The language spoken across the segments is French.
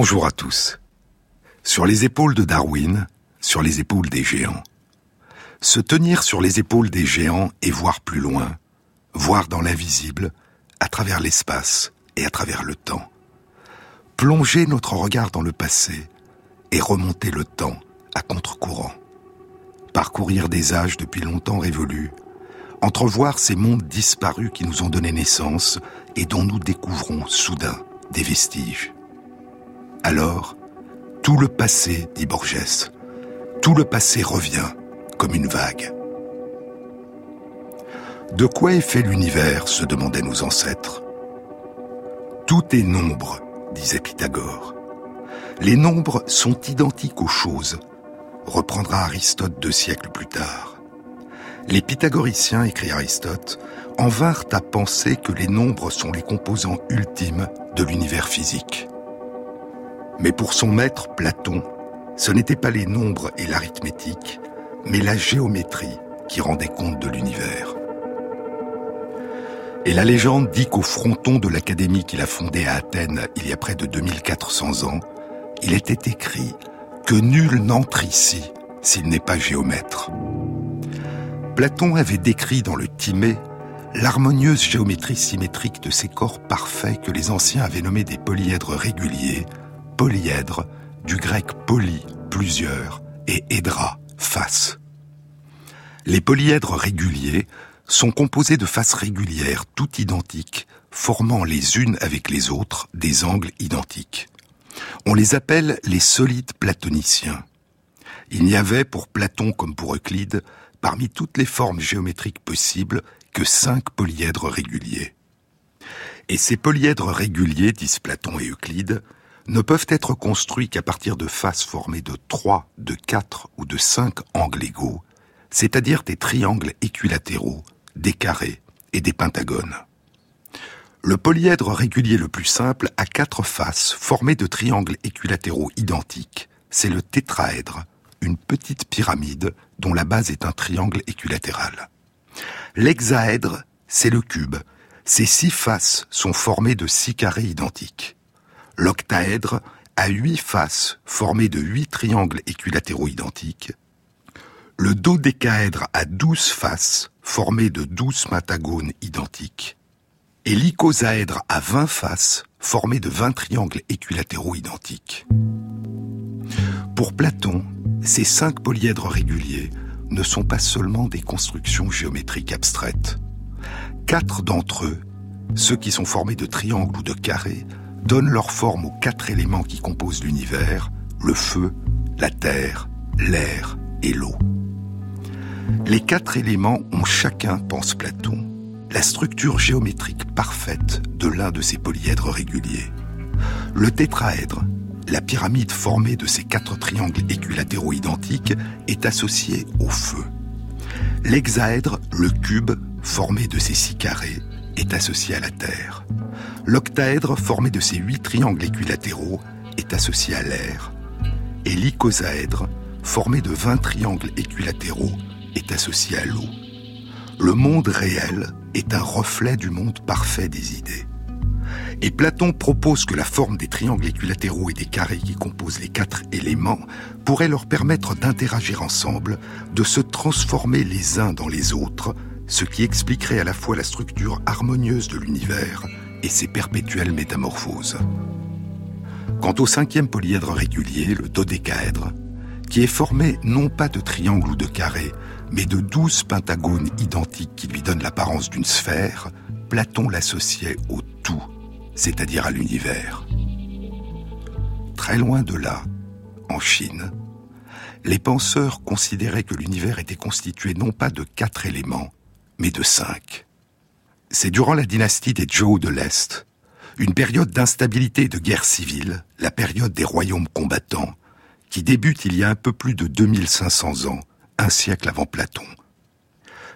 Bonjour à tous. Sur les épaules de Darwin, sur les épaules des géants. Se tenir sur les épaules des géants et voir plus loin, voir dans l'invisible, à travers l'espace et à travers le temps. Plonger notre regard dans le passé et remonter le temps à contre-courant. Parcourir des âges depuis longtemps révolus, entrevoir ces mondes disparus qui nous ont donné naissance et dont nous découvrons soudain des vestiges. Alors, tout le passé, dit Borges, tout le passé revient comme une vague. De quoi est fait l'univers se demandaient nos ancêtres. Tout est nombre, disait Pythagore. Les nombres sont identiques aux choses, reprendra Aristote deux siècles plus tard. Les pythagoriciens, écrit Aristote, en vinrent à penser que les nombres sont les composants ultimes de l'univers physique. Mais pour son maître Platon, ce n'étaient pas les nombres et l'arithmétique, mais la géométrie qui rendait compte de l'univers. Et la légende dit qu'au fronton de l'académie qu'il a fondée à Athènes il y a près de 2400 ans, il était écrit que nul n'entre ici s'il n'est pas géomètre. Platon avait décrit dans le Timée l'harmonieuse géométrie symétrique de ces corps parfaits que les anciens avaient nommés des polyèdres réguliers, polyèdres, du grec poly, plusieurs, et hédra, face. Les polyèdres réguliers sont composés de faces régulières, toutes identiques, formant les unes avec les autres des angles identiques. On les appelle les solides platoniciens. Il n'y avait pour Platon comme pour Euclide, parmi toutes les formes géométriques possibles, que cinq polyèdres réguliers. Et ces polyèdres réguliers, disent Platon et Euclide, ne peuvent être construits qu'à partir de faces formées de trois, de quatre ou de cinq angles égaux, c'est-à-dire des triangles équilatéraux, des carrés et des pentagones. Le polyèdre régulier le plus simple a quatre faces formées de triangles équilatéraux identiques. C'est le tétraèdre, une petite pyramide dont la base est un triangle équilatéral. L'hexaèdre, c'est le cube. Ses six faces sont formées de six carrés identiques. L'octaèdre a huit faces formées de huit triangles équilatéraux identiques. Le dodécaèdre a douze faces formées de douze pentagones identiques. Et l'icosaèdre a vingt faces formées de vingt triangles équilatéraux identiques. Pour Platon, ces cinq polyèdres réguliers ne sont pas seulement des constructions géométriques abstraites. Quatre d'entre eux, ceux qui sont formés de triangles ou de carrés, donnent leur forme aux quatre éléments qui composent l'univers, le feu, la terre, l'air et l'eau. Les quatre éléments ont chacun, pense Platon, la structure géométrique parfaite de l'un de ces polyèdres réguliers. Le tétraèdre, la pyramide formée de ces quatre triangles équilatéraux identiques, est associée au feu. L'hexaèdre, le cube, formé de ces six carrés, est associé à la Terre. L'octaèdre, formé de ces huit triangles équilatéraux, est associé à l'air. Et l'icosaèdre, formé de vingt triangles équilatéraux, est associé à l'eau. Le monde réel est un reflet du monde parfait des idées. Et Platon propose que la forme des triangles équilatéraux et des carrés qui composent les quatre éléments pourrait leur permettre d'interagir ensemble, de se transformer les uns dans les autres, ce qui expliquerait à la fois la structure harmonieuse de l'univers et ses perpétuelles métamorphoses. Quant au cinquième polyèdre régulier, le dodécaèdre, qui est formé non pas de triangles ou de carrés, mais de douze pentagones identiques qui lui donnent l'apparence d'une sphère, Platon l'associait au tout, c'est-à-dire à, l'univers. Très loin de là, en Chine, les penseurs considéraient que l'univers était constitué non pas de quatre éléments, mais de cinq. C'est durant la dynastie des Zhou de l'Est, une période d'instabilité et de guerre civile, la période des royaumes combattants, qui débute il y a un peu plus de 2500 ans, un siècle avant Platon.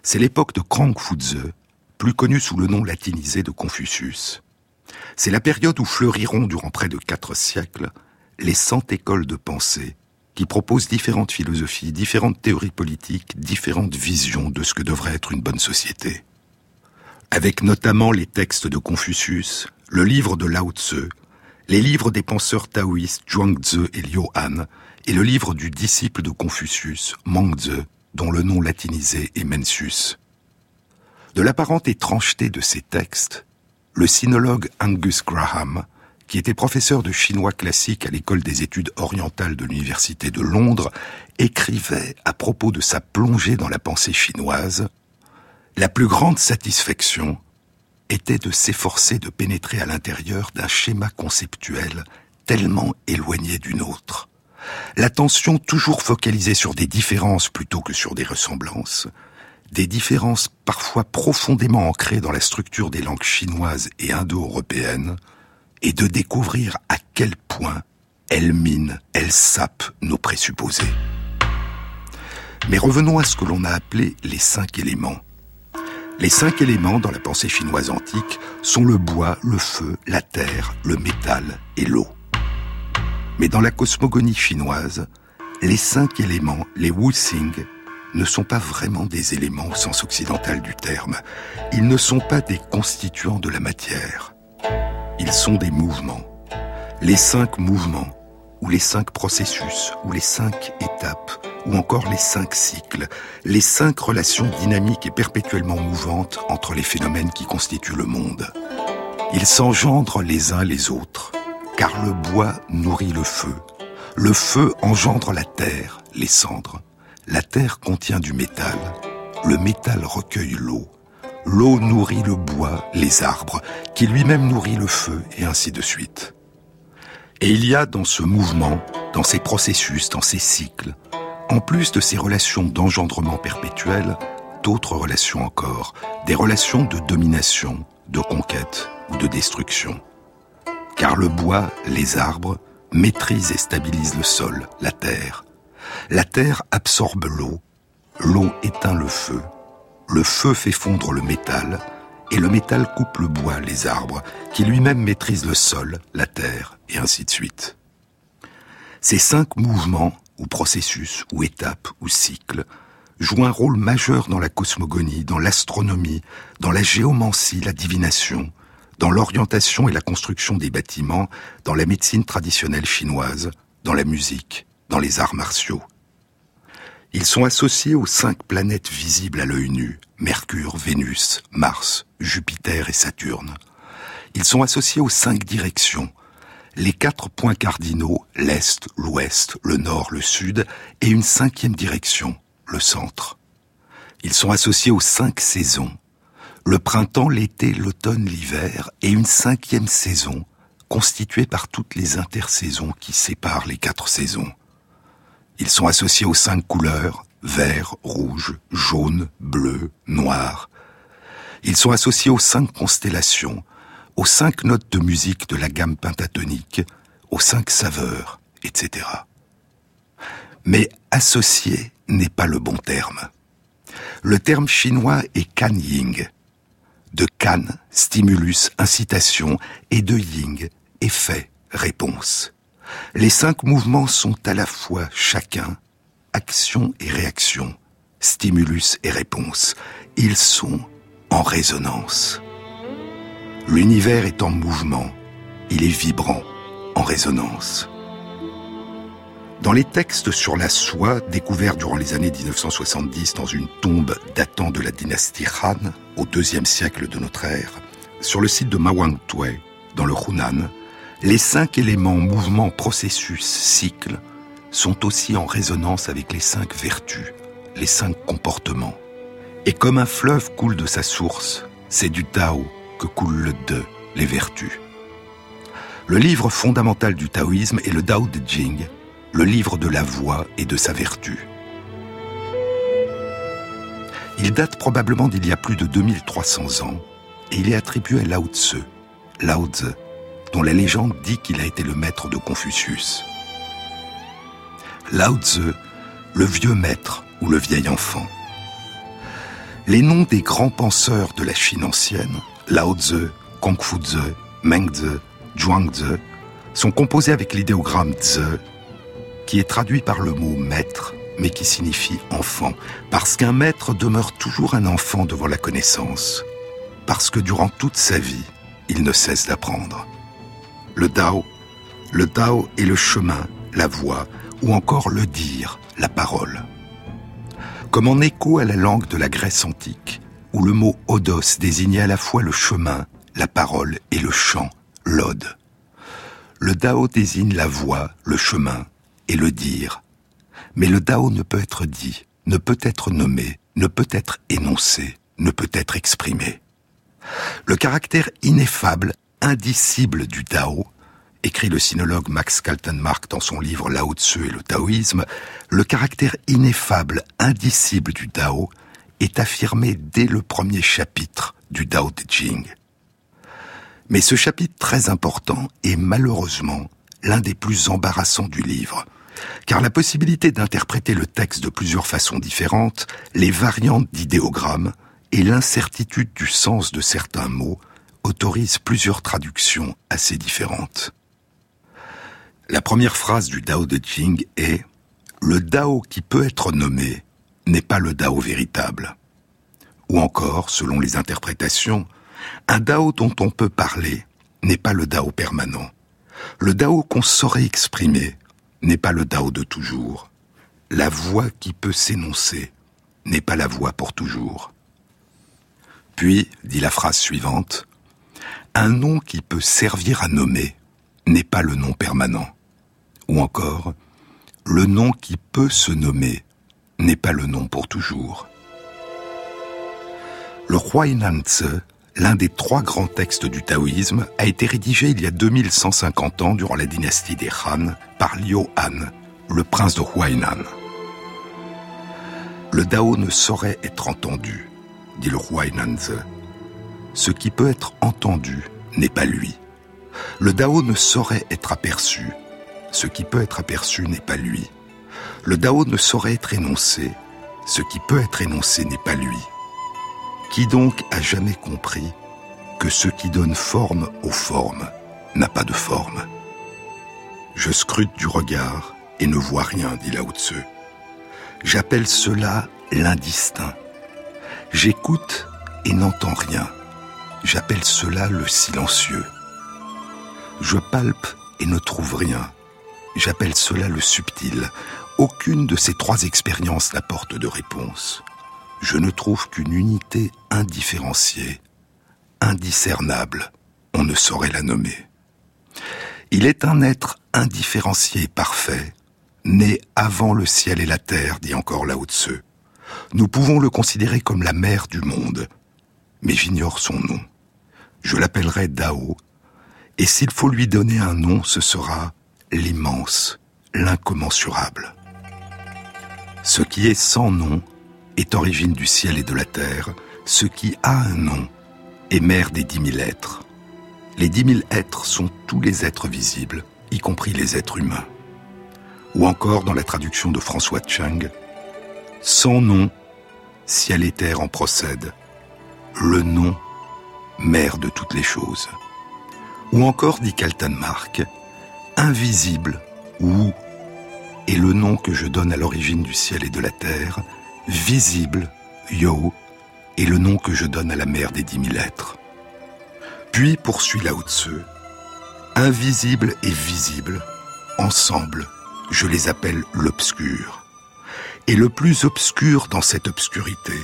C'est l'époque de Krang Fuze, plus connu sous le nom latinisé de Confucius. C'est la période où fleuriront durant près de quatre siècles les cent écoles de pensée qui proposent différentes philosophies, différentes théories politiques, différentes visions de ce que devrait être une bonne société avec notamment les textes de Confucius, le livre de Lao Tse les livres des penseurs taoïstes Zhuangzi et Liu Han, et le livre du disciple de Confucius, Mengzi, dont le nom latinisé est Mencius. De l'apparente étrangeté de ces textes, le sinologue Angus Graham, qui était professeur de chinois classique à l'école des études orientales de l'Université de Londres, écrivait à propos de sa plongée dans la pensée chinoise La plus grande satisfaction était de s'efforcer de pénétrer à l'intérieur d'un schéma conceptuel tellement éloigné d'une autre. L'attention toujours focalisée sur des différences plutôt que sur des ressemblances, des différences parfois profondément ancrées dans la structure des langues chinoises et indo-européennes, et de découvrir à quel point elles minent, elles sapent nos présupposés. Mais revenons à ce que l'on a appelé les cinq éléments. Les cinq éléments dans la pensée chinoise antique sont le bois, le feu, la terre, le métal et l'eau. Mais dans la cosmogonie chinoise, les cinq éléments, les Wu-Xing, ne sont pas vraiment des éléments au sens occidental du terme. Ils ne sont pas des constituants de la matière. Ils sont des mouvements. Les cinq mouvements, ou les cinq processus, ou les cinq étapes, ou encore les cinq cycles, les cinq relations dynamiques et perpétuellement mouvantes entre les phénomènes qui constituent le monde. Ils s'engendrent les uns les autres, car le bois nourrit le feu, le feu engendre la terre, les cendres, la terre contient du métal, le métal recueille l'eau, l'eau nourrit le bois, les arbres, qui lui-même nourrit le feu, et ainsi de suite. Et il y a dans ce mouvement, dans ces processus, dans ces cycles, en plus de ces relations d'engendrement perpétuel, d'autres relations encore, des relations de domination, de conquête ou de destruction. Car le bois, les arbres, maîtrisent et stabilisent le sol, la terre. La terre absorbe l'eau, l'eau éteint le feu, le feu fait fondre le métal, et le métal coupe le bois, les arbres, qui lui-même maîtrisent le sol, la terre, et ainsi de suite. Ces cinq mouvements ou processus, ou étapes, ou cycles, jouent un rôle majeur dans la cosmogonie, dans l'astronomie, dans la géomancie, la divination, dans l'orientation et la construction des bâtiments, dans la médecine traditionnelle chinoise, dans la musique, dans les arts martiaux. Ils sont associés aux cinq planètes visibles à l'œil nu, Mercure, Vénus, Mars, Jupiter et Saturne. Ils sont associés aux cinq directions, les quatre points cardinaux, l'Est, l'Ouest, le Nord, le Sud, et une cinquième direction, le centre. Ils sont associés aux cinq saisons, le printemps, l'été, l'automne, l'hiver, et une cinquième saison, constituée par toutes les intersaisons qui séparent les quatre saisons. Ils sont associés aux cinq couleurs, vert, rouge, jaune, bleu, noir. Ils sont associés aux cinq constellations, aux cinq notes de musique de la gamme pentatonique, aux cinq saveurs, etc. Mais associé n'est pas le bon terme. Le terme chinois est kan ying. De kan, stimulus, incitation, et de ying, effet, réponse. Les cinq mouvements sont à la fois chacun action et réaction, stimulus et réponse. Ils sont en résonance. L'univers est en mouvement, il est vibrant, en résonance. Dans les textes sur la soie découverts durant les années 1970 dans une tombe datant de la dynastie Han au deuxième siècle de notre ère, sur le site de Mawangtwe, dans le Hunan, les cinq éléments mouvement, processus, cycle sont aussi en résonance avec les cinq vertus, les cinq comportements. Et comme un fleuve coule de sa source, c'est du Tao que coule le De, les vertus. Le livre fondamental du taoïsme est le Tao de Jing, le livre de la voix et de sa vertu. Il date probablement d'il y a plus de 2300 ans et il est attribué à Lao Tse, Lao Tse, dont la légende dit qu'il a été le maître de Confucius. Lao Tse, le vieux maître ou le vieil enfant. Les noms des grands penseurs de la Chine ancienne, Lao Tse, Kung-Fu Tse, Meng Tse, Zhuang Tse, sont composés avec l'idéogramme Tse, qui est traduit par le mot maître, mais qui signifie enfant, parce qu'un maître demeure toujours un enfant devant la connaissance, parce que durant toute sa vie, il ne cesse d'apprendre. Le Tao Le Tao est le chemin, la voie, ou encore le dire, la parole. Comme en écho à la langue de la Grèce antique, où le mot odos désignait à la fois le chemin, la parole et le chant, l'ode. Le Dao désigne la voie, le chemin et le dire. Mais le Dao ne peut être dit, ne peut être nommé, ne peut être énoncé, ne peut être exprimé. Le caractère ineffable, indicible du Dao, écrit le sinologue Max Kaltenmark dans son livre Lao Tzu et le taoïsme, le caractère ineffable, indicible du Dao est affirmé dès le premier chapitre du Dao de Jing. Mais ce chapitre très important est malheureusement l'un des plus embarrassants du livre, car la possibilité d'interpréter le texte de plusieurs façons différentes, les variantes d'idéogrammes et l'incertitude du sens de certains mots autorisent plusieurs traductions assez différentes. La première phrase du Dao de Jing est Le Dao qui peut être nommé n'est pas le Dao véritable. Ou encore, selon les interprétations, un Dao dont on peut parler n'est pas le Dao permanent. Le Dao qu'on saurait exprimer n'est pas le Dao de toujours. La voix qui peut s'énoncer n'est pas la voix pour toujours. Puis, dit la phrase suivante, un nom qui peut servir à nommer n'est pas le nom permanent. Ou encore, le nom qui peut se nommer n'est pas le nom pour toujours. Le Huainan l'un des trois grands textes du taoïsme, a été rédigé il y a 2150 ans durant la dynastie des Han par Liu Han, le prince de Huainan. Le Dao ne saurait être entendu, dit le Huainanzi. Ce qui peut être entendu n'est pas lui. Le Dao ne saurait être aperçu. Ce qui peut être aperçu n'est pas lui. Le Dao ne saurait être énoncé. Ce qui peut être énoncé n'est pas lui. Qui donc a jamais compris que ce qui donne forme aux formes n'a pas de forme? Je scrute du regard et ne vois rien, dit Lao Tzu. J'appelle cela l'indistinct. J'écoute et n'entends rien. J'appelle cela le silencieux. Je palpe et ne trouve rien. J'appelle cela le subtil. Aucune de ces trois expériences n'apporte de réponse je ne trouve qu'une unité indifférenciée, indiscernable, on ne saurait la nommer. Il est un être indifférencié et parfait, né avant le ciel et la terre, dit encore Lao Tzu. Nous pouvons le considérer comme la mère du monde, mais j'ignore son nom. Je l'appellerai Dao, et s'il faut lui donner un nom, ce sera l'immense, l'incommensurable. Ce qui est sans nom est origine du ciel et de la terre, ce qui a un nom est mère des dix mille êtres. Les dix mille êtres sont tous les êtres visibles, y compris les êtres humains. Ou encore dans la traduction de François Cheng, sans nom, ciel et terre en procèdent. Le nom, mère de toutes les choses. Ou encore, dit Kaltenmark, invisible ou est le nom que je donne à l'origine du ciel et de la terre, visible, Yo, est le nom que je donne à la mer des dix mille êtres. Puis poursuit Lao Tzu, invisible et visible, ensemble, je les appelle l'obscur. Et le plus obscur dans cette obscurité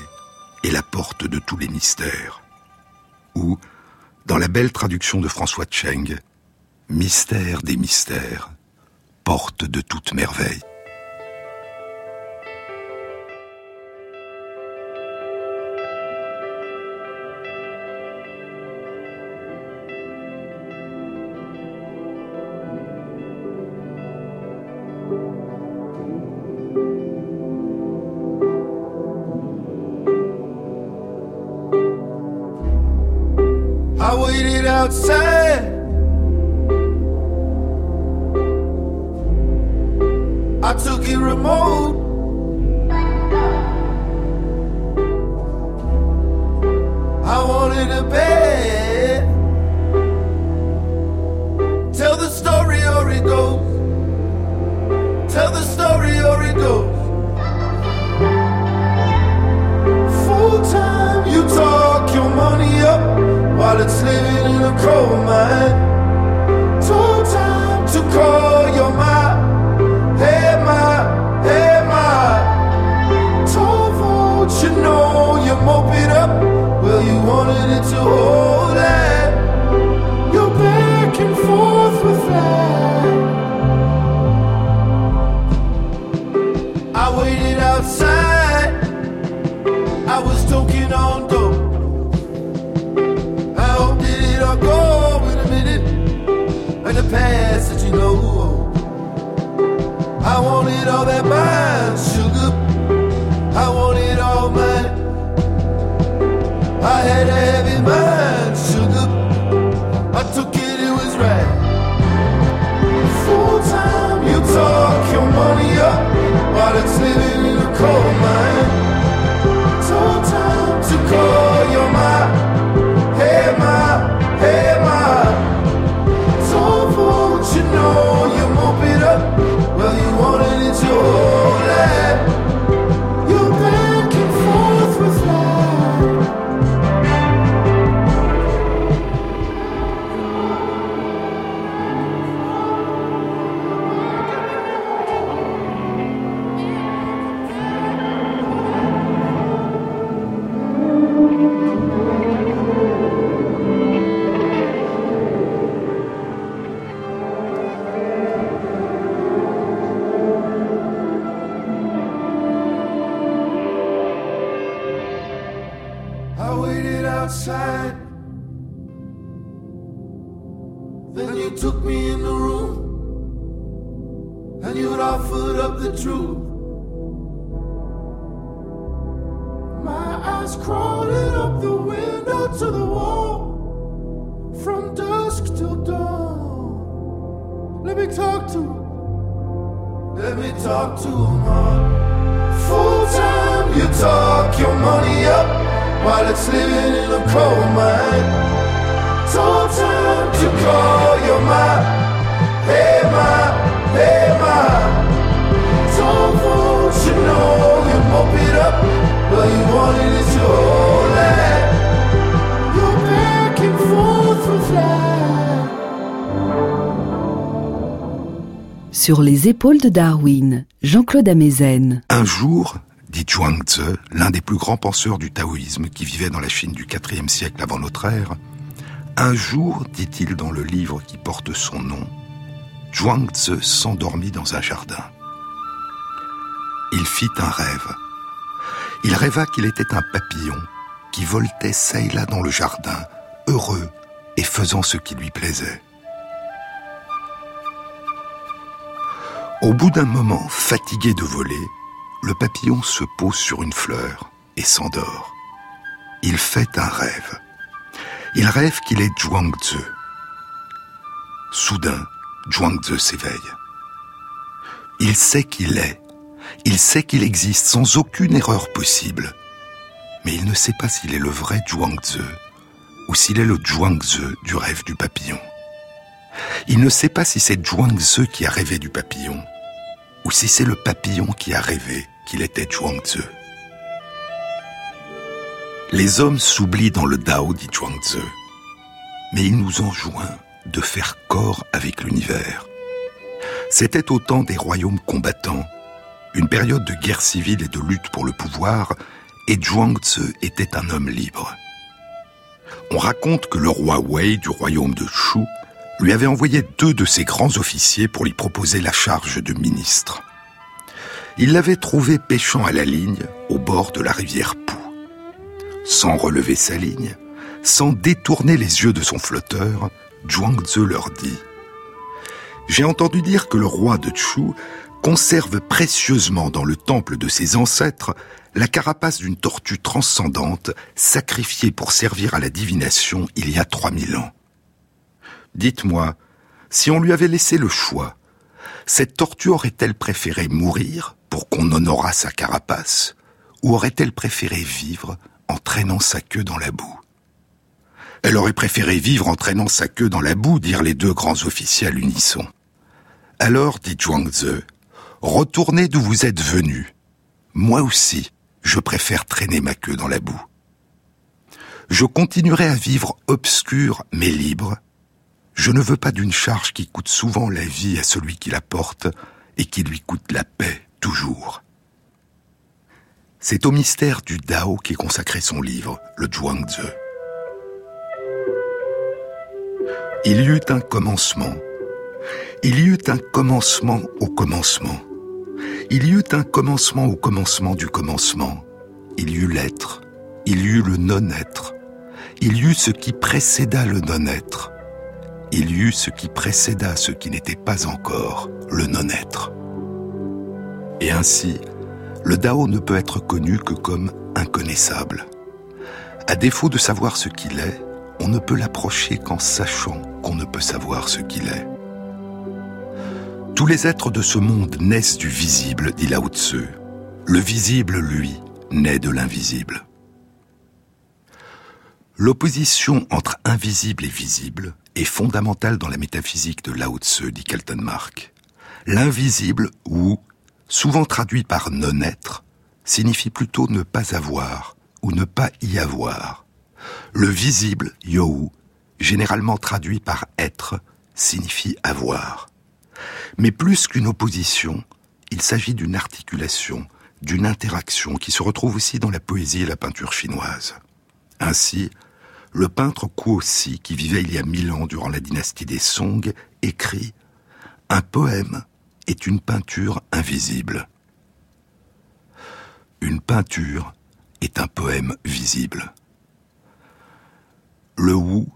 est la porte de tous les mystères. Ou, dans la belle traduction de François Cheng, mystère des mystères, porte de toute merveille. Outside. Then you took me in the room. And you'd offered up the truth. My eyes crawling up the window to the wall. From dusk till dawn. Let me talk to Let me talk to him. Full time, you talk your money up while it's living in a coal mine. Told time to call your ma, hey ma, hey ma. Told folks you know you mop it up, but you wanted it your whole life. You're back and forth with life. Sur les épaules de Darwin, Jean-Claude Amezen. Un jour, dit Zhuangzi, l'un des plus grands penseurs du taoïsme qui vivait dans la Chine du IVe siècle avant notre ère, un jour, dit-il dans le livre qui porte son nom, Zhuangzi s'endormit dans un jardin. Il fit un rêve. Il rêva qu'il était un papillon qui voltait çà et là dans le jardin, heureux et faisant ce qui lui plaisait. Au bout d'un moment, fatigué de voler, le papillon se pose sur une fleur et s'endort. Il fait un rêve. Il rêve qu'il est Zhuangzi. Soudain, Zhuangzi s'éveille. Il sait qu'il est. Il sait qu'il existe sans aucune erreur possible. Mais il ne sait pas s'il est le vrai Zhuangzi ou s'il est le Zhuangzi du rêve du papillon. Il ne sait pas si c'est Zhuangzi qui a rêvé du papillon ou si c'est le papillon qui a rêvé qu'il était Zhuangzi. Les hommes s'oublient dans le Dao, dit Zhuangzi, mais il nous enjoint de faire corps avec l'univers. C'était au temps des royaumes combattants, une période de guerre civile et de lutte pour le pouvoir, et Zhuangzi était un homme libre. On raconte que le roi Wei du royaume de Shu lui avait envoyé deux de ses grands officiers pour lui proposer la charge de ministre. Il l'avait trouvé pêchant à la ligne au bord de la rivière Pou. Sans relever sa ligne, sans détourner les yeux de son flotteur, Zhuangzi leur dit J'ai entendu dire que le roi de Chu conserve précieusement dans le temple de ses ancêtres la carapace d'une tortue transcendante sacrifiée pour servir à la divination il y a 3000 ans. Dites-moi, si on lui avait laissé le choix, cette tortue aurait-elle préféré mourir pour qu'on honorât sa carapace, ou aurait-elle préféré vivre en traînant sa queue dans la boue? Elle aurait préféré vivre en traînant sa queue dans la boue, dirent les deux grands officiers à l'unisson. Alors, dit Zhuangzi, retournez d'où vous êtes venu. Moi aussi, je préfère traîner ma queue dans la boue. Je continuerai à vivre obscur mais libre. Je ne veux pas d'une charge qui coûte souvent la vie à celui qui la porte et qui lui coûte la paix toujours. C'est au mystère du Dao qu'est consacré son livre, le Zhuangzi. Il y eut un commencement. Il y eut un commencement au commencement. Il y eut un commencement au commencement du commencement. Il y eut l'être. Il y eut le non-être. Il y eut ce qui précéda le non-être. Il y eut ce qui précéda ce qui n'était pas encore le non-être. Et ainsi, le Dao ne peut être connu que comme inconnaissable. À défaut de savoir ce qu'il est, on ne peut l'approcher qu'en sachant qu'on ne peut savoir ce qu'il est. Tous les êtres de ce monde naissent du visible, dit Lao Tzu. Le visible, lui, naît de l'invisible. L'opposition entre invisible et visible est fondamentale dans la métaphysique de Lao Tzu, dit Kaltenmark. L'invisible, ou, souvent traduit par non-être, signifie plutôt ne pas avoir ou ne pas y avoir. Le visible, you, généralement traduit par être, signifie avoir. Mais plus qu'une opposition, il s'agit d'une articulation, d'une interaction qui se retrouve aussi dans la poésie et la peinture chinoise. Ainsi, le peintre Kuo-si, qui vivait il y a mille ans durant la dynastie des Song, écrit Un poème est une peinture invisible. Une peinture est un poème visible. Le Wu,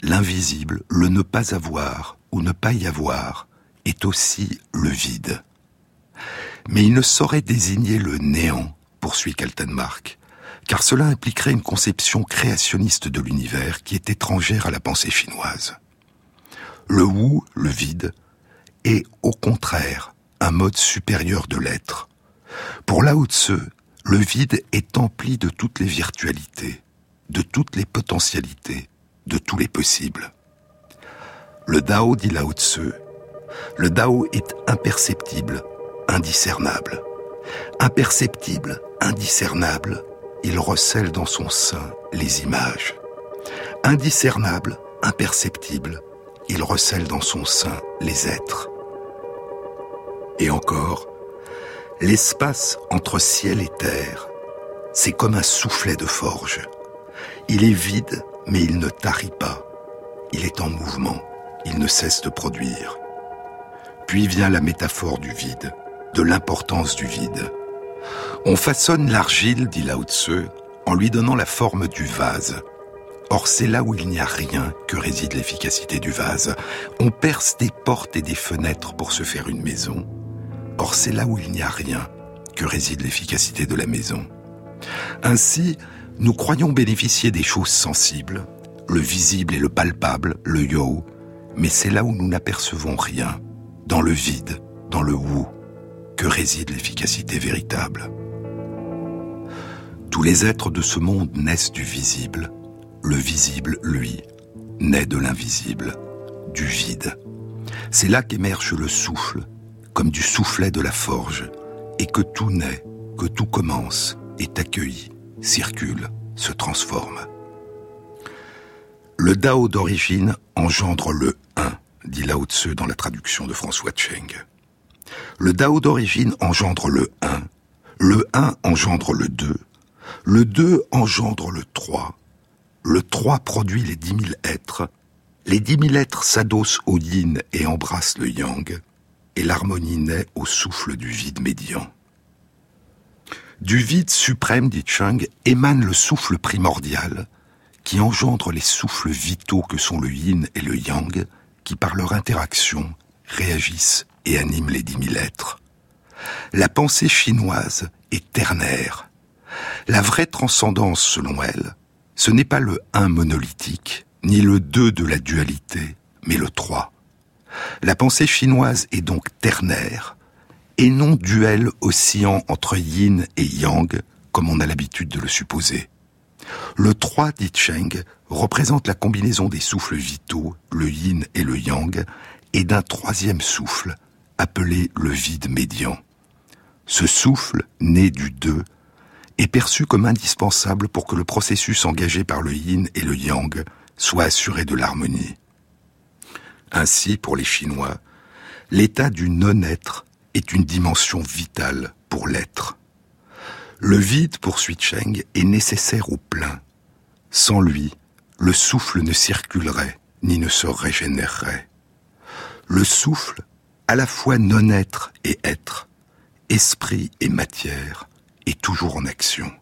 l'invisible, le ne pas avoir ou ne pas y avoir, est aussi le vide. Mais il ne saurait désigner le néant, poursuit Kaltenmark, car cela impliquerait une conception créationniste de l'univers qui est étrangère à la pensée chinoise. Le Wu, le vide, est au contraire un mode supérieur de l'être. Pour Lao Tzu, le vide est empli de toutes les virtualités, de toutes les potentialités, de tous les possibles. Le Dao, dit Lao Tzu, le Dao est imperceptible, indiscernable. Imperceptible, indiscernable, il recèle dans son sein les images. Indiscernable, imperceptible, il recèle dans son sein les êtres. Et encore, l'espace entre ciel et terre, c'est comme un soufflet de forge. Il est vide, mais il ne tarit pas. Il est en mouvement, il ne cesse de produire. Puis vient la métaphore du vide, de l'importance du vide. On façonne l'argile, dit Lao Tzu, en lui donnant la forme du vase. Or, c'est là où il n'y a rien que réside l'efficacité du vase. On perce des portes et des fenêtres pour se faire une maison. Or, c'est là où il n'y a rien que réside l'efficacité de la maison. Ainsi, nous croyons bénéficier des choses sensibles, le visible et le palpable, le yo, mais c'est là où nous n'apercevons rien, dans le vide, dans le wu, que réside l'efficacité véritable. Tous les êtres de ce monde naissent du visible. Le visible, lui, naît de l'invisible, du vide. C'est là qu'émerge le souffle, comme du soufflet de la forge, et que tout naît, que tout commence, est accueilli, circule, se transforme. Le Dao d'origine engendre le un, dit Lao Tzu dans la traduction de François Cheng. Le Dao d'origine engendre le un, le un engendre le deux, le deux engendre le trois, le trois produit les dix mille êtres, les dix mille êtres s'adossent au yin et embrassent le yang, et l'harmonie naît au souffle du vide médian. Du vide suprême, dit Chung, émane le souffle primordial, qui engendre les souffles vitaux que sont le yin et le yang, qui par leur interaction réagissent et animent les dix mille êtres. La pensée chinoise est ternaire. La vraie transcendance, selon elle, ce n'est pas le un monolithique, ni le deux de la dualité, mais le trois. La pensée chinoise est donc ternaire, et non duel oscillant entre yin et yang, comme on a l'habitude de le supposer. Le 3, dit Cheng, représente la combinaison des souffles vitaux, le yin et le yang, et d'un troisième souffle, appelé le vide médian. Ce souffle, né du 2, est perçu comme indispensable pour que le processus engagé par le yin et le yang soit assuré de l'harmonie. Ainsi, pour les Chinois, l'état du non-être est une dimension vitale pour l'être. Le vide, poursuit Cheng, est nécessaire au plein. Sans lui, le souffle ne circulerait ni ne se régénérerait. Le souffle, à la fois non-être et être, esprit et matière, toujours en action.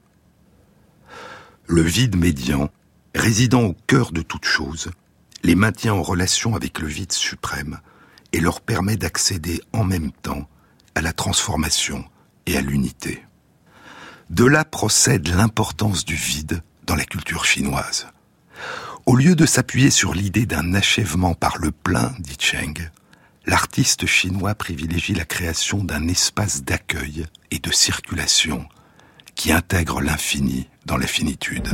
Le vide médian, résidant au cœur de toute chose, les maintient en relation avec le vide suprême et leur permet d'accéder en même temps à la transformation et à l'unité. De là procède l'importance du vide dans la culture chinoise. Au lieu de s'appuyer sur l'idée d'un achèvement par le plein, dit Cheng, l'artiste chinois privilégie la création d'un espace d'accueil et de circulation qui intègre l'infini dans la finitude.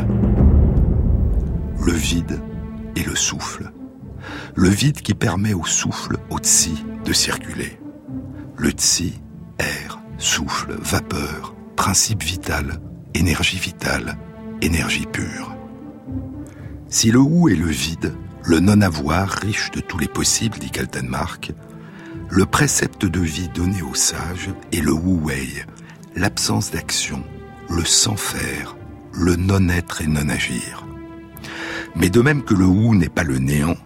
Le vide et le souffle. Le vide qui permet au souffle, au tsi, de circuler. Le tsi, air, souffle, vapeur, principe vital, énergie vitale, énergie pure. Si le ou est le vide, le non-avoir riche de tous les possibles, dit Kaltenmark, le précepte de vie donné aux sages est le wu-wei, l'absence d'action, le sans-faire, le non-être et non-agir. Mais de même que le wu n'est pas le néant,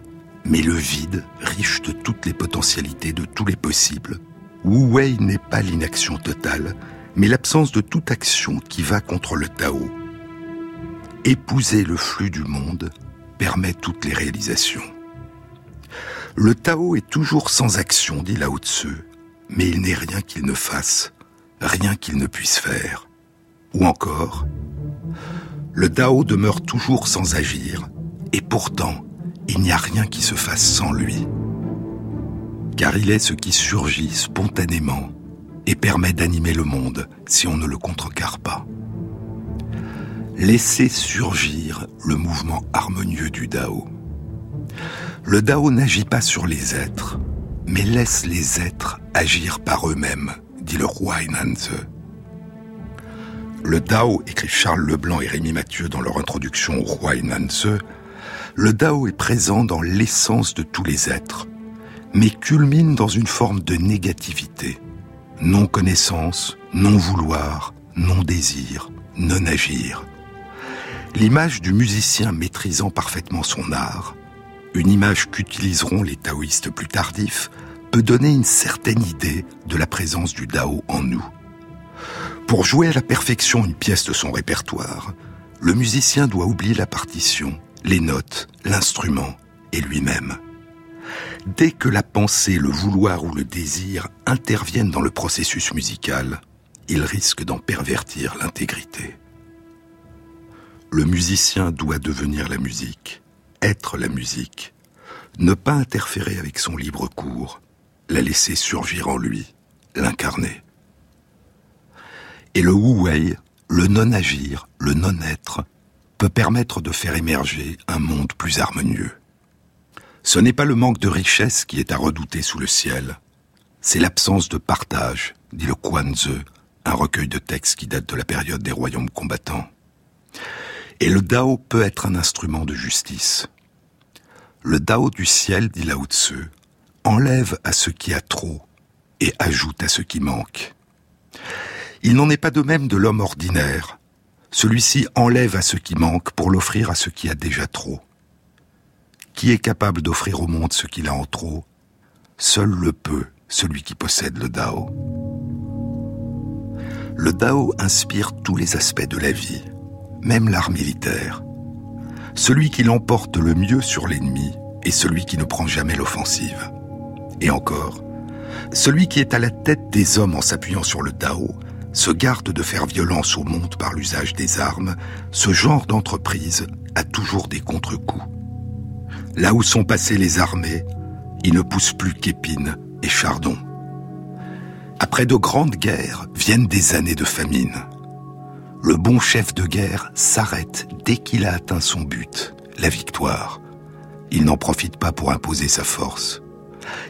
mais le vide, riche de toutes les potentialités, de tous les possibles, wu-wei n'est pas l'inaction totale, mais l'absence de toute action qui va contre le Tao. Épouser le flux du monde permet toutes les réalisations. Le Tao est toujours sans action, dit Lao Tzu, mais il n'est rien qu'il ne fasse, rien qu'il ne puisse faire. Ou encore, le Tao demeure toujours sans agir, et pourtant, il n'y a rien qui se fasse sans lui. Car il est ce qui surgit spontanément et permet d'animer le monde si on ne le contrecarre pas. Laissez surgir le mouvement harmonieux du Dao. Le Dao n'agit pas sur les êtres, mais laisse les êtres agir par eux-mêmes, dit le roi Nanze. Le Dao, écrit Charles Leblanc et Rémi Mathieu dans leur introduction au roi Nanze, le Dao est présent dans l'essence de tous les êtres, mais culmine dans une forme de négativité non-connaissance, non-vouloir, non-désir, non-agir. L'image du musicien maîtrisant parfaitement son art, une image qu'utiliseront les taoïstes plus tardifs, peut donner une certaine idée de la présence du Dao en nous. Pour jouer à la perfection une pièce de son répertoire, le musicien doit oublier la partition, les notes, l'instrument et lui-même. Dès que la pensée, le vouloir ou le désir interviennent dans le processus musical, il risque d'en pervertir l'intégrité. Le musicien doit devenir la musique, être la musique, ne pas interférer avec son libre cours, la laisser surgir en lui, l'incarner. Et le wu-wei, le non-agir, le non-être, peut permettre de faire émerger un monde plus harmonieux. Ce n'est pas le manque de richesse qui est à redouter sous le ciel, c'est l'absence de partage, dit le Kwanze, un recueil de textes qui date de la période des royaumes combattants. Et le Dao peut être un instrument de justice. Le Dao du ciel, dit Lao Tzu, enlève à ce qui a trop et ajoute à ce qui manque. Il n'en est pas de même de l'homme ordinaire. Celui-ci enlève à ce qui manque pour l'offrir à ce qui a déjà trop. Qui est capable d'offrir au monde ce qu'il a en trop? Seul le peut, celui qui possède le Dao. Le Dao inspire tous les aspects de la vie, même l'art militaire. Celui qui l'emporte le mieux sur l'ennemi est celui qui ne prend jamais l'offensive. Et encore, celui qui est à la tête des hommes en s'appuyant sur le Dao se garde de faire violence au monde par l'usage des armes, ce genre d'entreprise a toujours des contre-coups. Là où sont passées les armées, il ne pousse plus qu'épines et chardons. Après de grandes guerres viennent des années de famine. Le bon chef de guerre s'arrête dès qu'il a atteint son but, la victoire. Il n'en profite pas pour imposer sa force.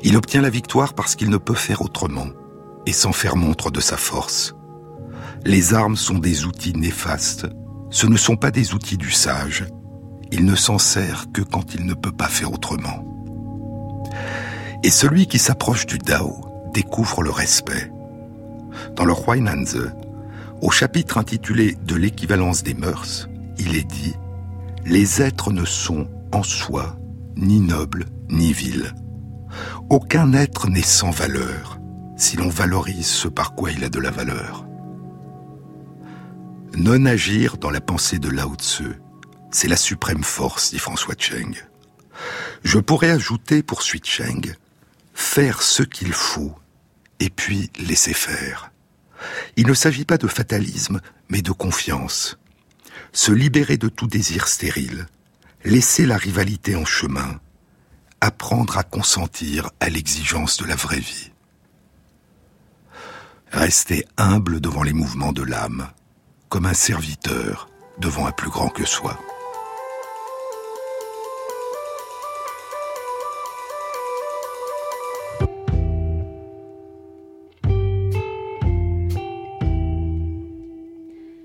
Il obtient la victoire parce qu'il ne peut faire autrement et sans faire montre de sa force. Les armes sont des outils néfastes. Ce ne sont pas des outils du sage, il ne s'en sert que quand il ne peut pas faire autrement. Et celui qui s'approche du Dao découvre le respect. Dans le Huainanzi, au chapitre intitulé De l'équivalence des mœurs, il est dit Les êtres ne sont en soi ni nobles ni vils. Aucun être n'est sans valeur. si l'on valorise ce par quoi il a de la valeur. Non agir dans la pensée de Lao Tzu, c'est la suprême force, dit François Cheng. Je pourrais ajouter, poursuit Cheng, faire ce qu'il faut et puis laisser faire. Il ne s'agit pas de fatalisme, mais de confiance. Se libérer de tout désir stérile, laisser la rivalité en chemin, apprendre à consentir à l'exigence de la vraie vie. Rester humble devant les mouvements de l'âme, comme un serviteur devant un plus grand que soi.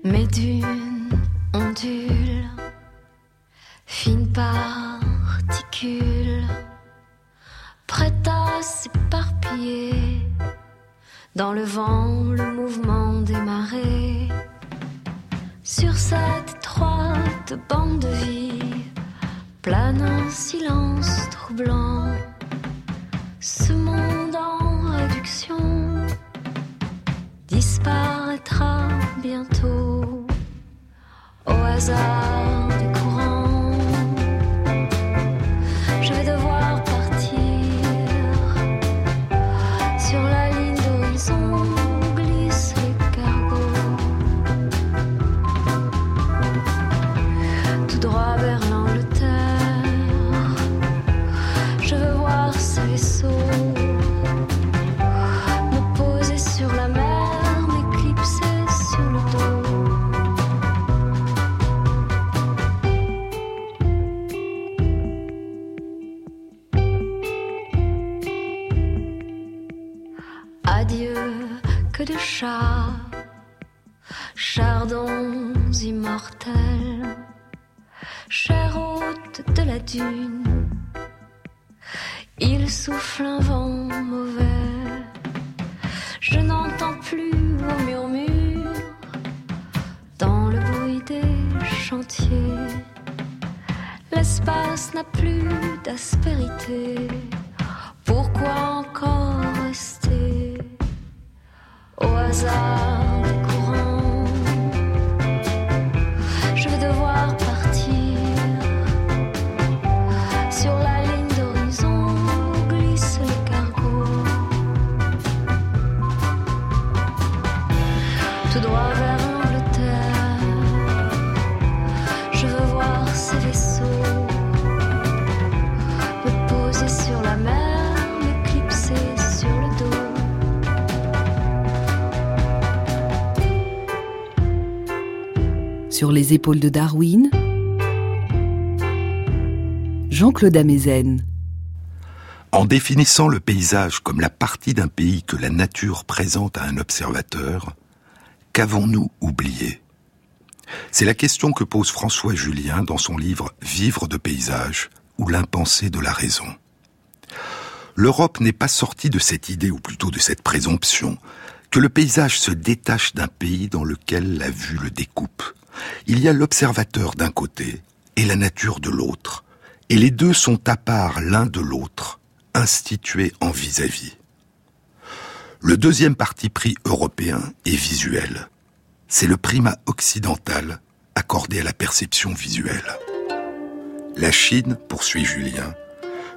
Mes dunes ondulent, fines particules, prêtes à s'éparpiller. Dans le vent, le mouvement des marées. Sur cette étroite bande de vie, plane un silence troublant. Ce monde en réduction disparaîtra bientôt au hasard chardons immortels, cher hôte de la dune. Il souffle un vent mauvais. Je n'entends plus vos murmures dans le bruit des chantiers. L'espace n'a plus d'aspérité. Pourquoi encore au Sur les épaules de Darwin, Jean-Claude Amezen. En définissant le paysage comme la partie d'un pays que la nature présente à un observateur, qu'avons-nous oublié? C'est la question que pose François Julien dans son livre Vivre de paysage ou l'impensé de la raison. L'Europe n'est pas sortie de cette idée, ou plutôt de cette présomption, que le paysage se détache d'un pays dans lequel la vue le découpe. Il y a l'observateur d'un côté et la nature de l'autre, et les deux sont à part l'un de l'autre, institués en vis-à-vis. Le deuxième parti pris européen est visuel. C'est le primat occidental accordé à la perception visuelle. La Chine, poursuit Julien,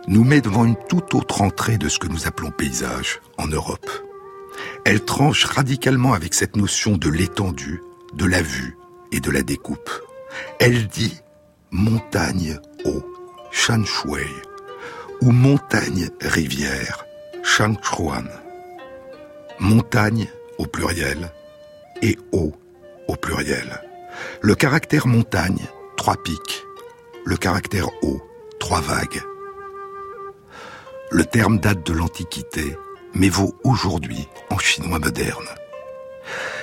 nous met devant une toute autre entrée de ce que nous appelons paysage en Europe. Elle tranche radicalement avec cette notion de l'étendue, de la vue et de la découpe. Elle dit montagne eau, shan shui, ou montagne rivière, shan chuan. Montagne au pluriel et eau au pluriel. Le caractère montagne, trois pics. Le caractère eau, trois vagues. Le terme date de l'Antiquité, mais vaut aujourd'hui en chinois moderne.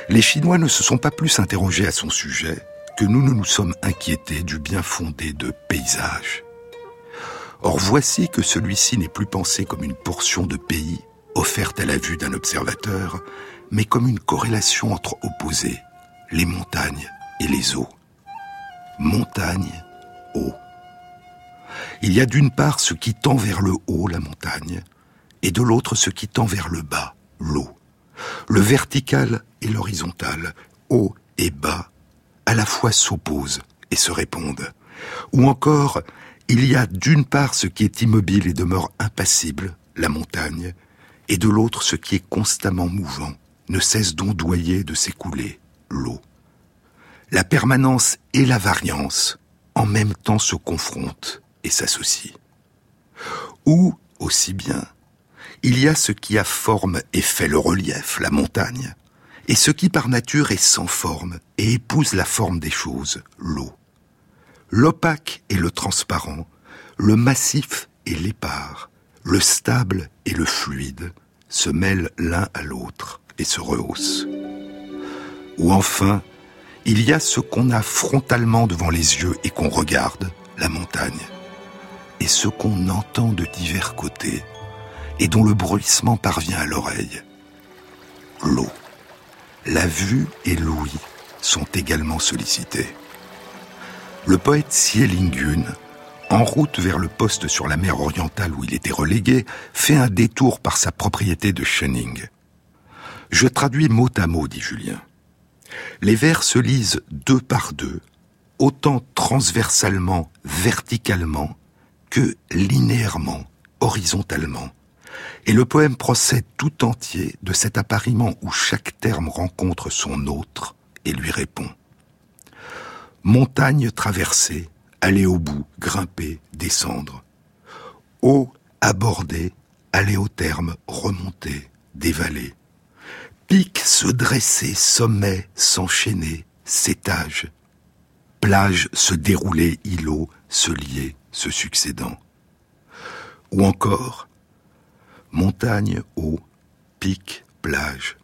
Les Chinois ne se sont pas plus interrogés à son sujet que nous ne nous sommes inquiétés du bien fondé de paysage. Or voici que celui-ci n'est plus pensé comme une portion de pays offerte à la vue d'un observateur, mais comme une corrélation entre opposés, les montagnes et les eaux. Montagne, eau. Il y a d'une part ce qui tend vers le haut, la montagne, et de l'autre ce qui tend vers le bas, l'eau. Le vertical et l'horizontal, haut et bas, à la fois s'opposent et se répondent. Ou encore, il y a d'une part ce qui est immobile et demeure impassible, la montagne, et de l'autre ce qui est constamment mouvant, ne cesse d'ondoyer, de s'écouler, l'eau. La permanence et la variance en même temps se confrontent et s'associent. Ou, aussi bien, il y a ce qui a forme et fait le relief, la montagne, et ce qui par nature est sans forme et épouse la forme des choses, l'eau. L'opaque et le transparent, le massif et l'épars, le stable et le fluide se mêlent l'un à l'autre et se rehaussent. Ou enfin, il y a ce qu'on a frontalement devant les yeux et qu'on regarde, la montagne, et ce qu'on entend de divers côtés et dont le bruissement parvient à l'oreille, l'eau. La vue et l'ouïe sont également sollicités. Le poète Sielingun, en route vers le poste sur la mer orientale où il était relégué, fait un détour par sa propriété de Schöning. Je traduis mot à mot, dit Julien. Les vers se lisent deux par deux, autant transversalement, verticalement, que linéairement, horizontalement. Et le poème procède tout entier de cet appariement où chaque terme rencontre son autre et lui répond. Montagne traversée, aller au bout, grimper, descendre. Eau abordée, aller au terme, remonter, dévaler. Pic se dresser, sommet s'enchaîner, s'étage. Plage se dérouler, îlot se lier, se succédant. Ou encore, montagne, eau, pic, plage.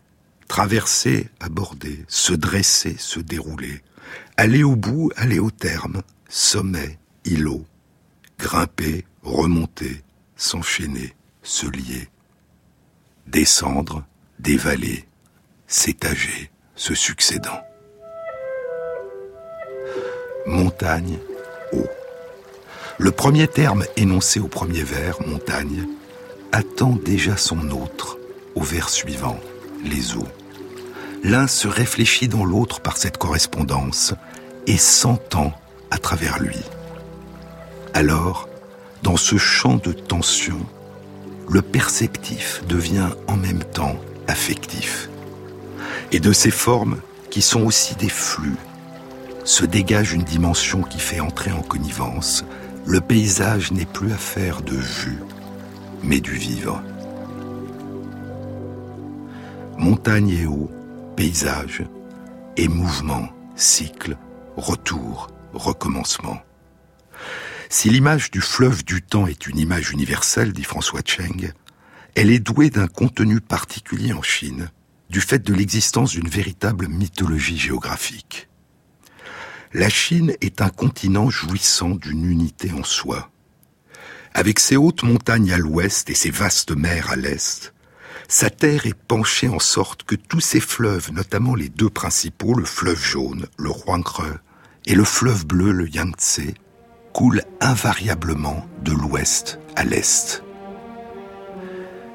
Traverser, aborder, se dresser, se dérouler. Aller au bout, aller au terme, sommet, îlot. Grimper, remonter, s'enchaîner, se lier. Descendre, dévaler, s'étager, se succédant. Montagne, eau. Le premier terme énoncé au premier vers, montagne, attend déjà son autre au vers suivant, les eaux. L'un se réfléchit dans l'autre par cette correspondance et s'entend à travers lui. Alors, dans ce champ de tension, le perceptif devient en même temps affectif. Et de ces formes, qui sont aussi des flux, se dégage une dimension qui fait entrer en connivence. Le paysage n'est plus affaire de vue, mais du vivre. Montagne et eau, paysage, et mouvement, cycle, retour, recommencement. Si l'image du fleuve du temps est une image universelle, dit François Cheng, elle est douée d'un contenu particulier en Chine, du fait de l'existence d'une véritable mythologie géographique. La Chine est un continent jouissant d'une unité en soi. Avec ses hautes montagnes à l'ouest et ses vastes mers à l'est, sa terre est penchée en sorte que tous ses fleuves, notamment les deux principaux, le fleuve jaune, le Huanghe, et le fleuve bleu, le Yangtze, coulent invariablement de l'ouest à l'est.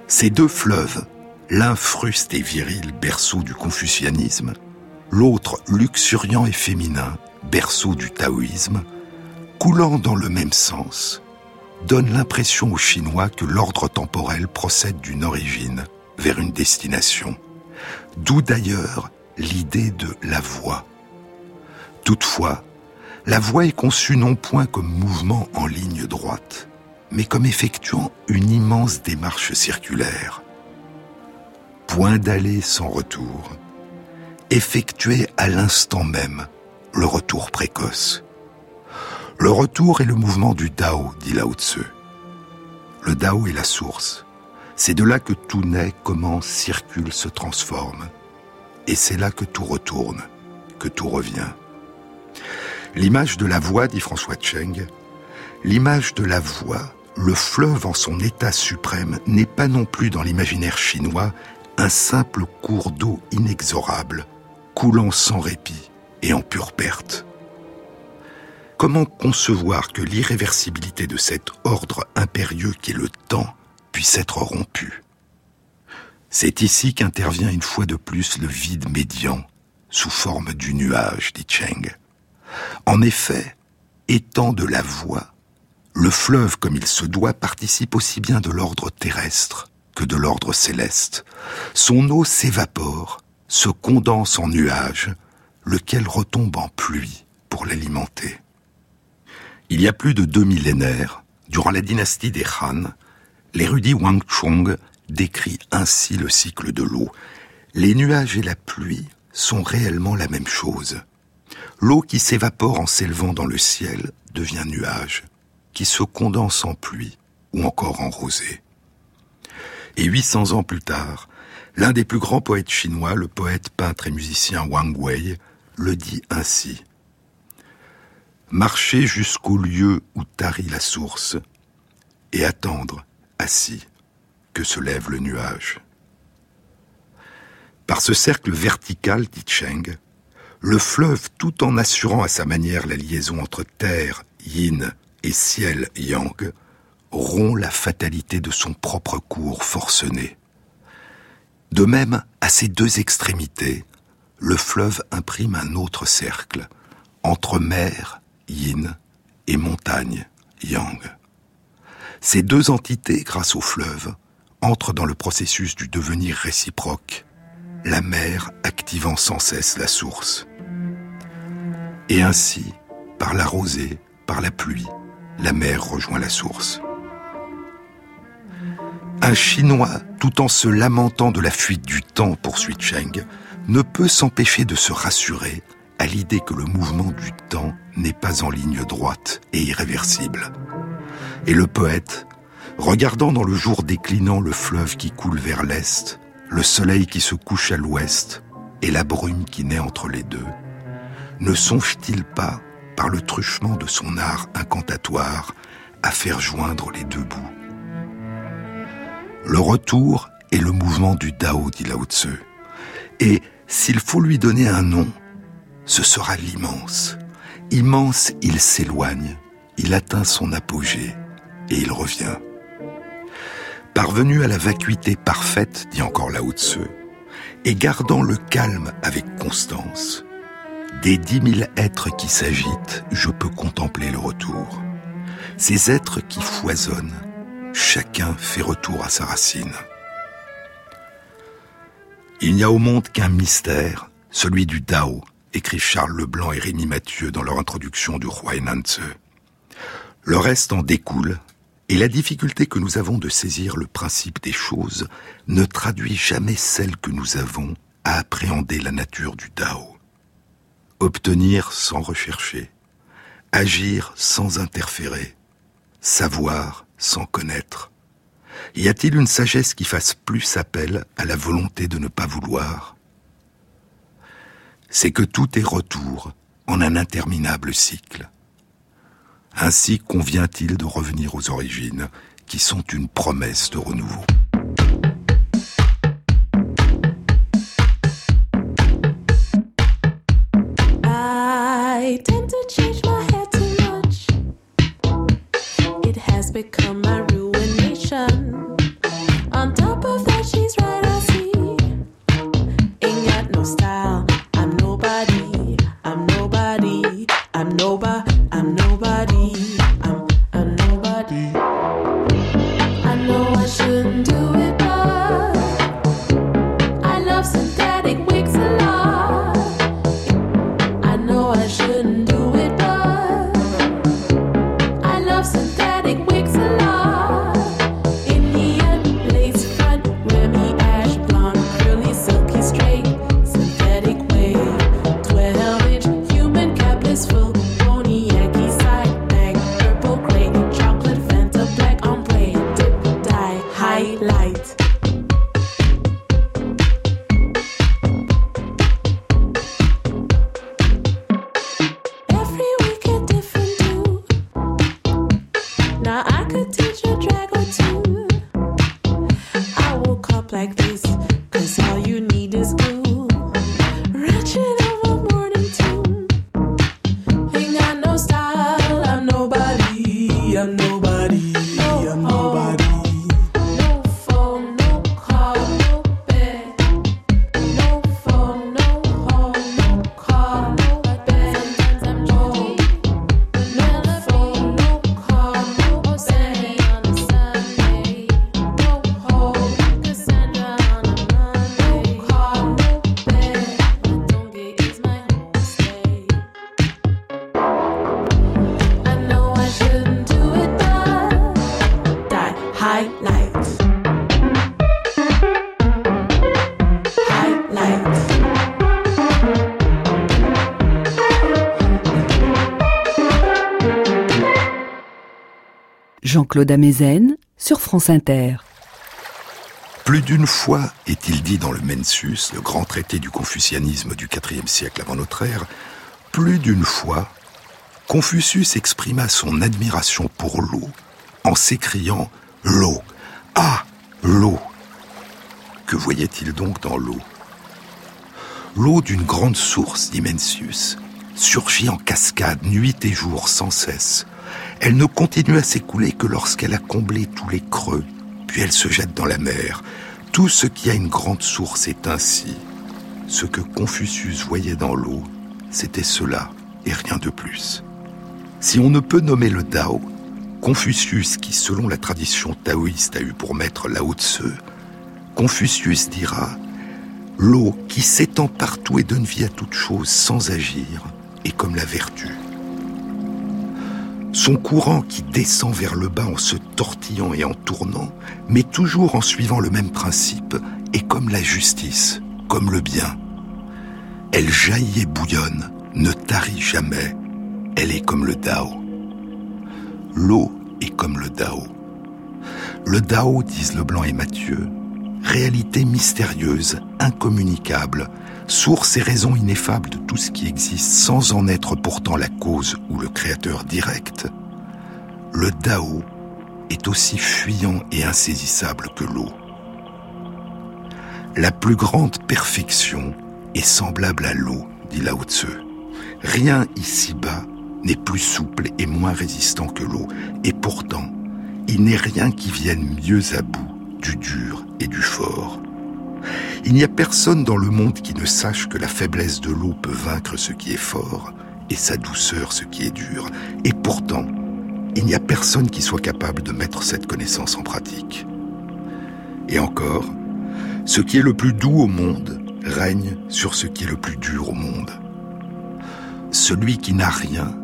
Ces deux fleuves, l'un fruste et viril, berceau du confucianisme, l'autre luxuriant et féminin, berceau du taoïsme, coulant dans le même sens, donne l'impression aux Chinois que l'ordre temporel procède d'une origine vers une destination. D'où d'ailleurs l'idée de la voie. Toutefois, la voie est conçue non point comme mouvement en ligne droite, mais comme effectuant une immense démarche circulaire. Point d'aller sans retour, effectué à l'instant même, le retour précoce. Le retour est le mouvement du Dao, dit Lao Tzu. Le Dao est la source. C'est de là que tout naît, commence, circule, se transforme. Et c'est là que tout retourne, que tout revient. L'image de la voix, dit François Cheng, l'image de la voix, le fleuve en son état suprême, n'est pas non plus dans l'imaginaire chinois un simple cours d'eau inexorable, coulant sans répit et en pure perte. Comment concevoir que l'irréversibilité de cet ordre impérieux qui est le temps puisse être rompue? C'est ici qu'intervient une fois de plus le vide médian, sous forme du nuage, dit Cheng. En effet, étant de la voix, le fleuve, comme il se doit, participe aussi bien de l'ordre terrestre que de l'ordre céleste. Son eau s'évapore, se condense en nuage, lequel retombe en pluie pour l'alimenter. Il y a plus de deux millénaires, durant la dynastie des Han, l'érudit Wang Chong décrit ainsi le cycle de l'eau. Les nuages et la pluie sont réellement la même chose. L'eau qui s'évapore en s'élevant dans le ciel devient nuage, qui se condense en pluie ou encore en rosée. Et 800 ans plus tard, l'un des plus grands poètes chinois, le poète, peintre et musicien Wang Wei, le dit ainsi. Marcher jusqu'au lieu où tarit la source et attendre, assis, que se lève le nuage. Par ce cercle vertical, dit Cheng, le fleuve, tout en assurant à sa manière la liaison entre terre, yin, et ciel, yang, rompt la fatalité de son propre cours forcené. De même, à ces deux extrémités, le fleuve imprime un autre cercle, entre mer, yin, et montagne, yang. Ces deux entités, grâce au fleuve, entrent dans le processus du devenir réciproque, la mer activant sans cesse la source. Et ainsi, par la rosée, par la pluie, la mer rejoint la source. Un Chinois, tout en se lamentant de la fuite du temps, poursuit Cheng, ne peut s'empêcher de se rassurer à l'idée que le mouvement du temps n'est pas en ligne droite et irréversible. Et le poète, regardant dans le jour déclinant le fleuve qui coule vers l'est, le soleil qui se couche à l'ouest et la brume qui naît entre les deux, ne songe-t-il pas, par le truchement de son art incantatoire, à faire joindre les deux bouts? Le retour est le mouvement du Dao, dit Lao Tzu. Et s'il faut lui donner un nom, ce sera l'immense. Immense, il s'éloigne, il atteint son apogée et il revient. Parvenu à la vacuité parfaite, dit encore Lao Tzu, et gardant le calme avec constance, des dix mille êtres qui s'agitent, je peux contempler le retour. Ces êtres qui foisonnent, chacun fait retour à sa racine. Il n'y a au monde qu'un mystère, celui du Dao, écrit Charles Leblanc et Rémi Mathieu dans leur introduction du Huainan Tzu. Le reste en découle, et la difficulté que nous avons de saisir le principe des choses ne traduit jamais celle que nous avons à appréhender la nature du Tao. Obtenir sans rechercher, agir sans interférer, savoir sans connaître. Y a-t-il une sagesse qui fasse plus appel à la volonté de ne pas vouloir C'est que tout est retour en un interminable cycle. Ainsi convient-il de revenir aux origines, qui sont une promesse de renouveau. synthetic wigs a lot. Sur France Inter. Plus d'une fois, est-il dit dans le Mensus, le grand traité du confucianisme du IVe siècle avant notre ère, plus d'une fois, Confucius exprima son admiration pour l'eau en s'écriant L'eau Ah L'eau Que voyait-il donc dans l'eau? L'eau d'une grande source, dit Mencius, surgit en cascade nuit et jour sans cesse. Elle ne continue à s'écouler que lorsqu'elle a comblé tous les creux, puis elle se jette dans la mer. Tout ce qui a une grande source est ainsi. Ce que Confucius voyait dans l'eau, c'était cela et rien de plus. Si on ne peut nommer le Tao, Confucius, qui selon la tradition taoïste a eu pour maître Lao Tse, Confucius dira L'eau qui s'étend partout et donne vie à toute chose sans agir est comme la vertu. Son courant qui descend vers le bas en se tortillant et en tournant, mais toujours en suivant le même principe, est comme la justice, comme le bien. Elle jaillit et bouillonne, ne tarit jamais, elle est comme le Dao. L'eau est comme le Dao. Le Dao, disent Leblanc et Mathieu, réalité mystérieuse, incommunicable, source et raison ineffable de tout ce qui existe sans en être pourtant la cause ou le créateur direct, le Dao est aussi fuyant et insaisissable que l'eau. La plus grande perfection est semblable à l'eau, dit Lao Tzu. Rien ici-bas n'est plus souple et moins résistant que l'eau, et pourtant, il n'est rien qui vienne mieux à bout du dur et du fort. Il n'y a personne dans le monde qui ne sache que la faiblesse de l'eau peut vaincre ce qui est fort et sa douceur ce qui est dur. Et pourtant, il n'y a personne qui soit capable de mettre cette connaissance en pratique. Et encore, ce qui est le plus doux au monde règne sur ce qui est le plus dur au monde. Celui qui n'a rien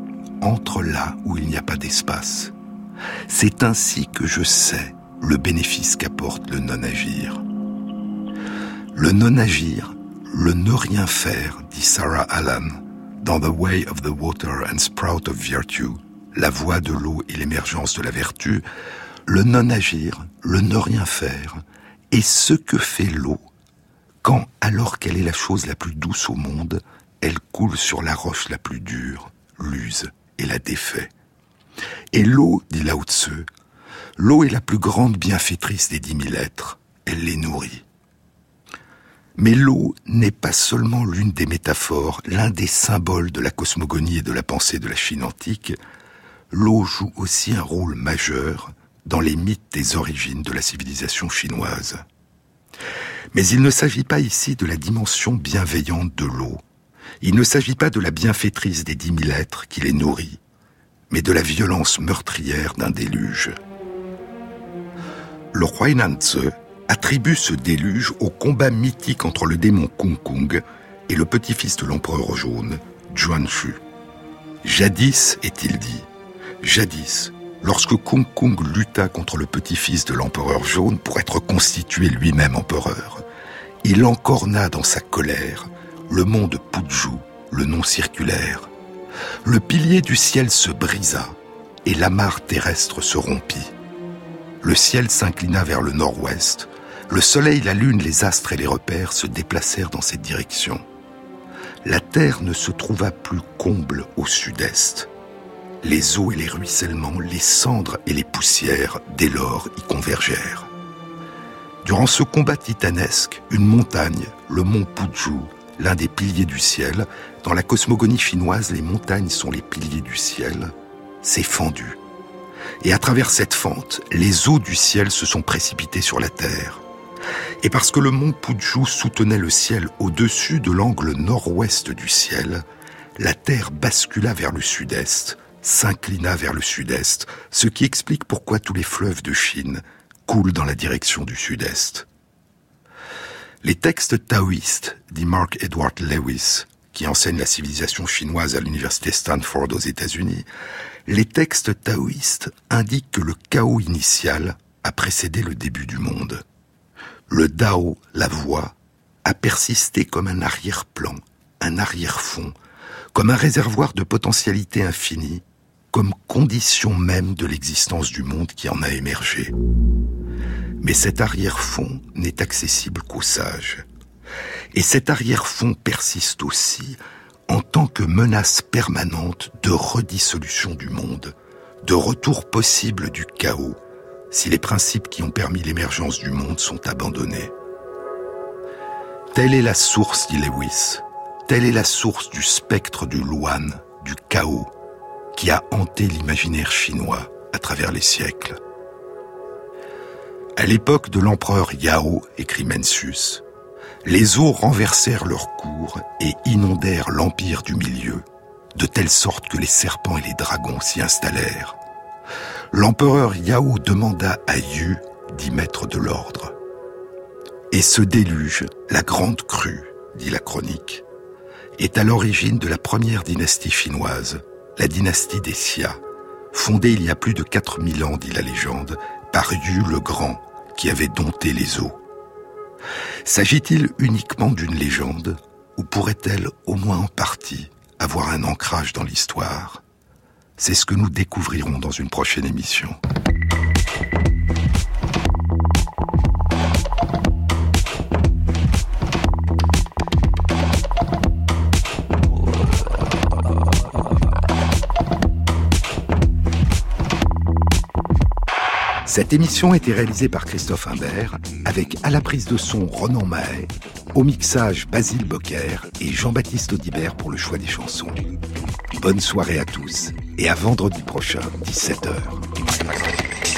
entre là où il n'y a pas d'espace. C'est ainsi que je sais le bénéfice qu'apporte le non-agir. Le non-agir, le ne rien faire, dit Sarah Allen, dans The Way of the Water and Sprout of Virtue, la voie de l'eau et l'émergence de la vertu, le non-agir, le ne rien faire, est ce que fait l'eau quand, alors qu'elle est la chose la plus douce au monde, elle coule sur la roche la plus dure, l'use et la défait. Et l'eau, dit Lao Tzu, l'eau est la plus grande bienfaitrice des dix mille êtres, elle les nourrit. Mais l'eau n'est pas seulement l'une des métaphores, l'un des symboles de la cosmogonie et de la pensée de la Chine antique, l'eau joue aussi un rôle majeur dans les mythes des origines de la civilisation chinoise. Mais il ne s'agit pas ici de la dimension bienveillante de l'eau. Il ne s'agit pas de la bienfaitrice des dix mille êtres qui les nourrit, mais de la violence meurtrière d'un déluge. Le Huainan Tzu attribue ce déluge au combat mythique entre le démon Kung Kung et le petit-fils de l'empereur jaune, Shu. Jadis, est-il dit, jadis, lorsque Kung Kung lutta contre le petit-fils de l'empereur jaune pour être constitué lui-même empereur, il encorna dans sa colère le mont de Puju, le nom circulaire. Le pilier du ciel se brisa et l'amarre terrestre se rompit. Le ciel s'inclina vers le nord-ouest le soleil, la lune, les astres et les repères se déplacèrent dans cette direction. La terre ne se trouva plus comble au sud-est. Les eaux et les ruissellements, les cendres et les poussières, dès lors, y convergèrent. Durant ce combat titanesque, une montagne, le mont Puju, l'un des piliers du ciel, dans la cosmogonie chinoise, les montagnes sont les piliers du ciel, s'est fendue. Et à travers cette fente, les eaux du ciel se sont précipitées sur la terre. Et parce que le mont Puju soutenait le ciel au-dessus de l'angle nord-ouest du ciel, la Terre bascula vers le sud-est, s'inclina vers le sud-est, ce qui explique pourquoi tous les fleuves de Chine coulent dans la direction du sud-est. Les textes taoïstes, dit Mark Edward Lewis, qui enseigne la civilisation chinoise à l'université Stanford aux États-Unis, les textes taoïstes indiquent que le chaos initial a précédé le début du monde le Dao, la voix, a persisté comme un arrière-plan, un arrière-fond, comme un réservoir de potentialité infinie, comme condition même de l'existence du monde qui en a émergé. Mais cet arrière-fond n'est accessible qu'aux sages. Et cet arrière-fond persiste aussi en tant que menace permanente de redissolution du monde, de retour possible du chaos, si les principes qui ont permis l'émergence du monde sont abandonnés. Telle est la source, dit Lewis, telle est la source du spectre du Luan, du chaos, qui a hanté l'imaginaire chinois à travers les siècles. À l'époque de l'empereur Yao, écrit Mencius, les eaux renversèrent leur cours et inondèrent l'empire du milieu, de telle sorte que les serpents et les dragons s'y installèrent. L'empereur Yao demanda à Yu d'y mettre de l'ordre. Et ce déluge, la grande crue, dit la chronique, est à l'origine de la première dynastie chinoise, la dynastie des Xia, fondée il y a plus de 4000 ans, dit la légende, par Yu le Grand, qui avait dompté les eaux. S'agit-il uniquement d'une légende, ou pourrait-elle, au moins en partie, avoir un ancrage dans l'histoire? C'est ce que nous découvrirons dans une prochaine émission. Cette émission a été réalisée par Christophe Imbert, avec à la prise de son Ronan Mahé, au mixage Basile Bocquer et Jean-Baptiste Audibert pour le choix des chansons. Bonne soirée à tous et à vendredi prochain, 17h.